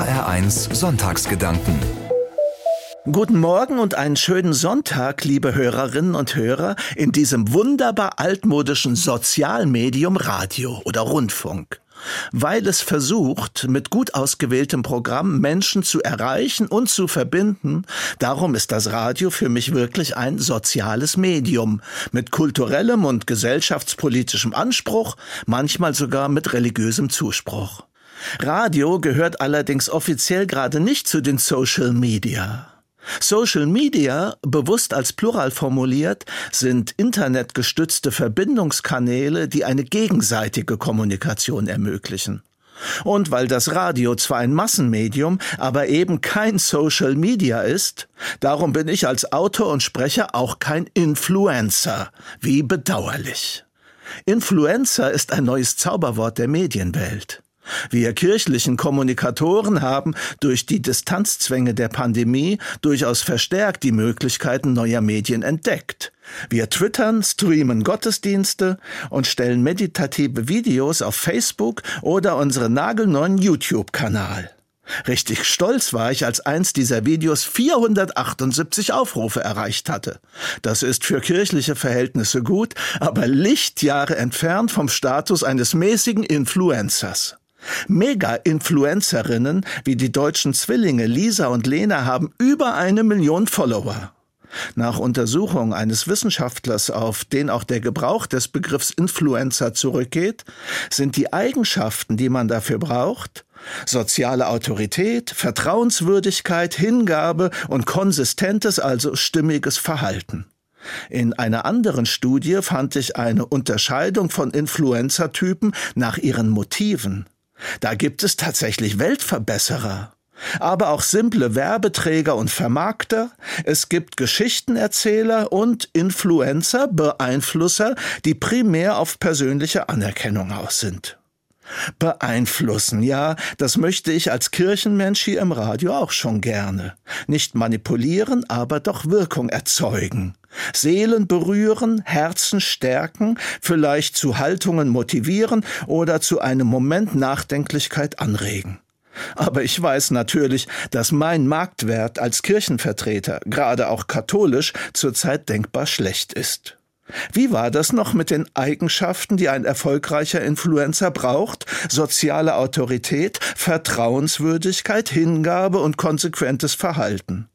HR1 Sonntagsgedanken. Guten Morgen und einen schönen Sonntag, liebe Hörerinnen und Hörer, in diesem wunderbar altmodischen Sozialmedium Radio oder Rundfunk. Weil es versucht, mit gut ausgewähltem Programm Menschen zu erreichen und zu verbinden, darum ist das Radio für mich wirklich ein soziales Medium, mit kulturellem und gesellschaftspolitischem Anspruch, manchmal sogar mit religiösem Zuspruch. Radio gehört allerdings offiziell gerade nicht zu den Social Media. Social Media, bewusst als Plural formuliert, sind internetgestützte Verbindungskanäle, die eine gegenseitige Kommunikation ermöglichen. Und weil das Radio zwar ein Massenmedium, aber eben kein Social Media ist, darum bin ich als Autor und Sprecher auch kein Influencer. Wie bedauerlich. Influencer ist ein neues Zauberwort der Medienwelt. Wir kirchlichen Kommunikatoren haben durch die Distanzzwänge der Pandemie durchaus verstärkt die Möglichkeiten neuer Medien entdeckt. Wir twittern, streamen Gottesdienste und stellen meditative Videos auf Facebook oder unseren nagelneuen YouTube-Kanal. Richtig stolz war ich, als eins dieser Videos 478 Aufrufe erreicht hatte. Das ist für kirchliche Verhältnisse gut, aber Lichtjahre entfernt vom Status eines mäßigen Influencers. Mega-Influencerinnen wie die deutschen Zwillinge Lisa und Lena haben über eine Million Follower. Nach Untersuchung eines Wissenschaftlers, auf den auch der Gebrauch des Begriffs Influencer zurückgeht, sind die Eigenschaften, die man dafür braucht, soziale Autorität, Vertrauenswürdigkeit, Hingabe und konsistentes, also stimmiges Verhalten. In einer anderen Studie fand ich eine Unterscheidung von Influencer-Typen nach ihren Motiven. Da gibt es tatsächlich Weltverbesserer. Aber auch simple Werbeträger und Vermarkter, es gibt Geschichtenerzähler und Influencer, Beeinflusser, die primär auf persönliche Anerkennung aus sind. Beeinflussen, ja, das möchte ich als Kirchenmensch hier im Radio auch schon gerne. Nicht manipulieren, aber doch Wirkung erzeugen. Seelen berühren, Herzen stärken, vielleicht zu Haltungen motivieren oder zu einem Moment Nachdenklichkeit anregen. Aber ich weiß natürlich, dass mein Marktwert als Kirchenvertreter, gerade auch katholisch, zurzeit denkbar schlecht ist. Wie war das noch mit den Eigenschaften, die ein erfolgreicher Influencer braucht? Soziale Autorität, Vertrauenswürdigkeit, Hingabe und konsequentes Verhalten.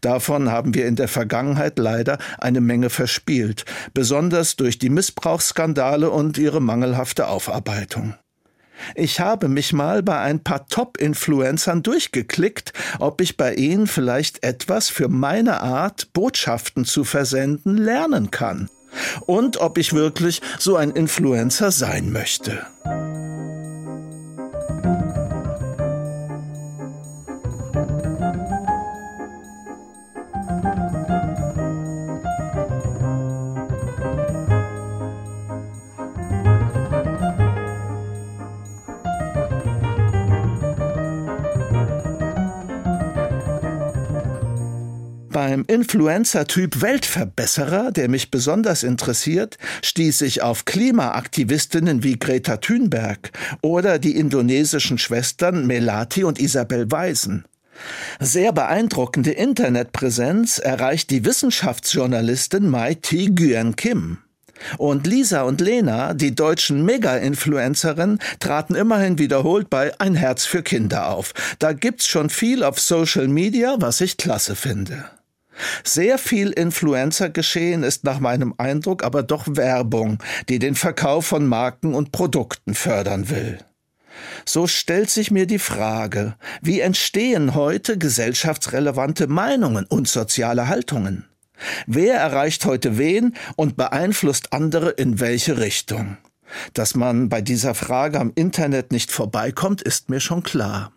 Davon haben wir in der Vergangenheit leider eine Menge verspielt, besonders durch die Missbrauchsskandale und ihre mangelhafte Aufarbeitung. Ich habe mich mal bei ein paar Top-Influencern durchgeklickt, ob ich bei ihnen vielleicht etwas für meine Art, Botschaften zu versenden, lernen kann. Und ob ich wirklich so ein Influencer sein möchte. Beim Influencer-Typ Weltverbesserer, der mich besonders interessiert, stieß ich auf Klimaaktivistinnen wie Greta Thunberg oder die indonesischen Schwestern Melati und Isabel Weisen. Sehr beeindruckende Internetpräsenz erreicht die Wissenschaftsjournalistin Mai T. Nguyen Kim. Und Lisa und Lena, die deutschen Mega-Influencerinnen, traten immerhin wiederholt bei Ein Herz für Kinder auf. Da gibt's schon viel auf Social Media, was ich klasse finde. Sehr viel Influencer-Geschehen ist nach meinem Eindruck aber doch Werbung, die den Verkauf von Marken und Produkten fördern will. So stellt sich mir die Frage, wie entstehen heute gesellschaftsrelevante Meinungen und soziale Haltungen? Wer erreicht heute wen und beeinflusst andere in welche Richtung? Dass man bei dieser Frage am Internet nicht vorbeikommt, ist mir schon klar.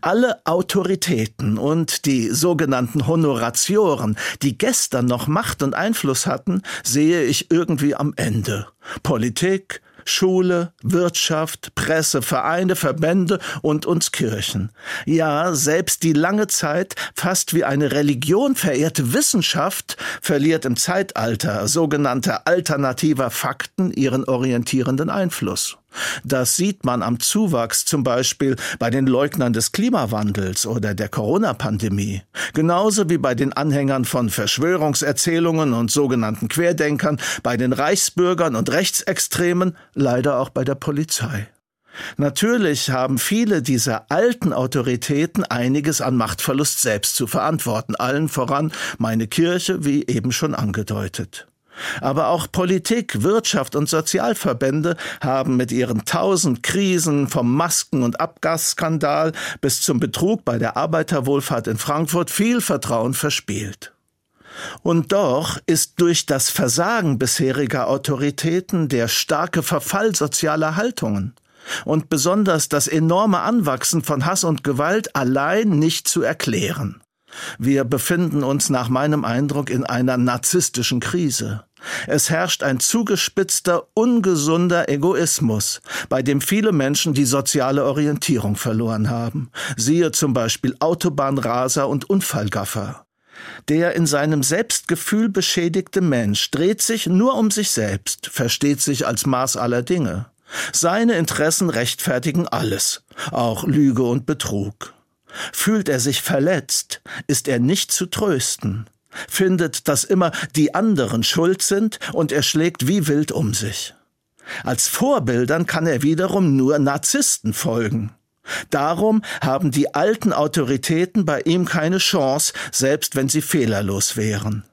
Alle Autoritäten und die sogenannten Honoratioren, die gestern noch Macht und Einfluss hatten, sehe ich irgendwie am Ende. Politik, Schule, Wirtschaft, Presse, Vereine, Verbände und uns Kirchen. Ja, selbst die lange Zeit fast wie eine Religion verehrte Wissenschaft verliert im Zeitalter sogenannter alternativer Fakten ihren orientierenden Einfluss. Das sieht man am Zuwachs zum Beispiel bei den Leugnern des Klimawandels oder der Corona-Pandemie, genauso wie bei den Anhängern von Verschwörungserzählungen und sogenannten Querdenkern, bei den Reichsbürgern und Rechtsextremen, leider auch bei der Polizei. Natürlich haben viele dieser alten Autoritäten einiges an Machtverlust selbst zu verantworten, allen voran meine Kirche, wie eben schon angedeutet. Aber auch Politik, Wirtschaft und Sozialverbände haben mit ihren tausend Krisen vom Masken- und Abgasskandal bis zum Betrug bei der Arbeiterwohlfahrt in Frankfurt viel Vertrauen verspielt. Und doch ist durch das Versagen bisheriger Autoritäten der starke Verfall sozialer Haltungen und besonders das enorme Anwachsen von Hass und Gewalt allein nicht zu erklären. Wir befinden uns nach meinem Eindruck in einer narzisstischen Krise. Es herrscht ein zugespitzter, ungesunder Egoismus, bei dem viele Menschen die soziale Orientierung verloren haben. Siehe zum Beispiel Autobahnraser und Unfallgaffer. Der in seinem Selbstgefühl beschädigte Mensch dreht sich nur um sich selbst, versteht sich als Maß aller Dinge. Seine Interessen rechtfertigen alles, auch Lüge und Betrug. Fühlt er sich verletzt, ist er nicht zu trösten, findet, dass immer die anderen schuld sind und er schlägt wie wild um sich. Als Vorbildern kann er wiederum nur Narzissten folgen. Darum haben die alten Autoritäten bei ihm keine Chance, selbst wenn sie fehlerlos wären.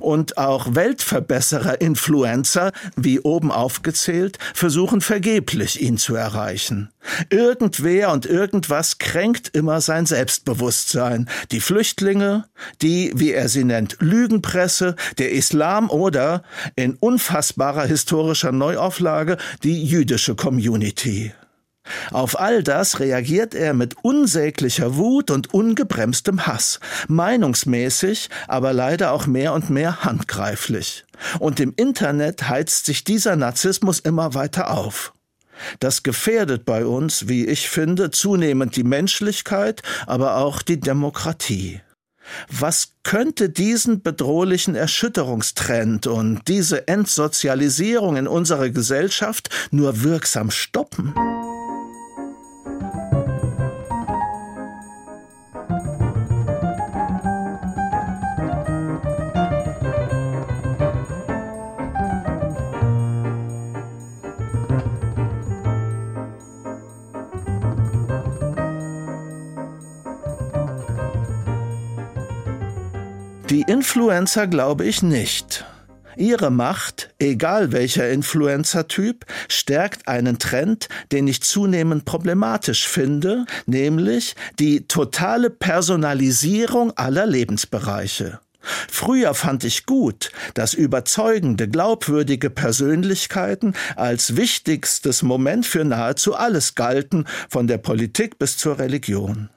Und auch Weltverbesserer-Influencer, wie oben aufgezählt, versuchen vergeblich, ihn zu erreichen. Irgendwer und irgendwas kränkt immer sein Selbstbewusstsein. Die Flüchtlinge, die, wie er sie nennt, Lügenpresse, der Islam oder, in unfassbarer historischer Neuauflage, die jüdische Community. Auf all das reagiert er mit unsäglicher Wut und ungebremstem Hass, meinungsmäßig, aber leider auch mehr und mehr handgreiflich. Und im Internet heizt sich dieser Narzissmus immer weiter auf. Das gefährdet bei uns, wie ich finde, zunehmend die Menschlichkeit, aber auch die Demokratie. Was könnte diesen bedrohlichen Erschütterungstrend und diese Entsozialisierung in unserer Gesellschaft nur wirksam stoppen? Die Influencer glaube ich nicht. Ihre Macht, egal welcher Influencer-Typ, stärkt einen Trend, den ich zunehmend problematisch finde, nämlich die totale Personalisierung aller Lebensbereiche. Früher fand ich gut, dass überzeugende, glaubwürdige Persönlichkeiten als wichtigstes Moment für nahezu alles galten, von der Politik bis zur Religion.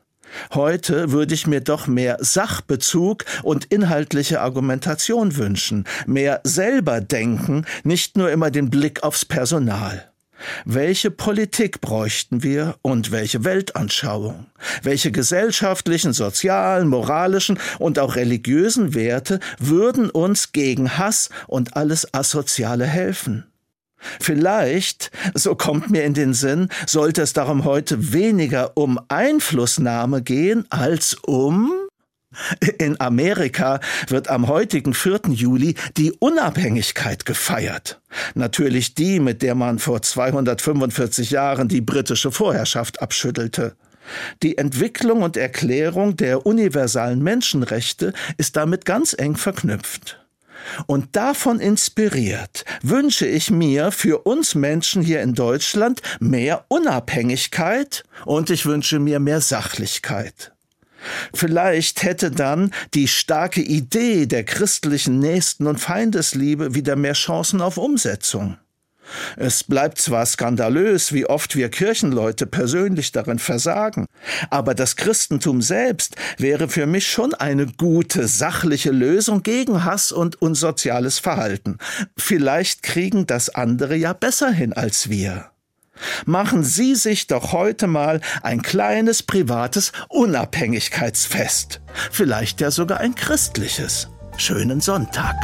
Heute würde ich mir doch mehr Sachbezug und inhaltliche Argumentation wünschen, mehr selber denken, nicht nur immer den Blick aufs Personal. Welche Politik bräuchten wir und welche Weltanschauung? Welche gesellschaftlichen, sozialen, moralischen und auch religiösen Werte würden uns gegen Hass und alles Asoziale helfen? Vielleicht, so kommt mir in den Sinn, sollte es darum heute weniger um Einflussnahme gehen als um in Amerika wird am heutigen 4. Juli die Unabhängigkeit gefeiert. Natürlich die, mit der man vor 245 Jahren die britische Vorherrschaft abschüttelte. Die Entwicklung und Erklärung der universalen Menschenrechte ist damit ganz eng verknüpft. Und davon inspiriert wünsche ich mir für uns Menschen hier in Deutschland mehr Unabhängigkeit und ich wünsche mir mehr Sachlichkeit. Vielleicht hätte dann die starke Idee der christlichen Nächsten- und Feindesliebe wieder mehr Chancen auf Umsetzung. Es bleibt zwar skandalös, wie oft wir Kirchenleute persönlich darin versagen, aber das Christentum selbst wäre für mich schon eine gute, sachliche Lösung gegen Hass und unsoziales Verhalten. Vielleicht kriegen das andere ja besser hin als wir. Machen Sie sich doch heute mal ein kleines privates Unabhängigkeitsfest. Vielleicht ja sogar ein christliches. Schönen Sonntag.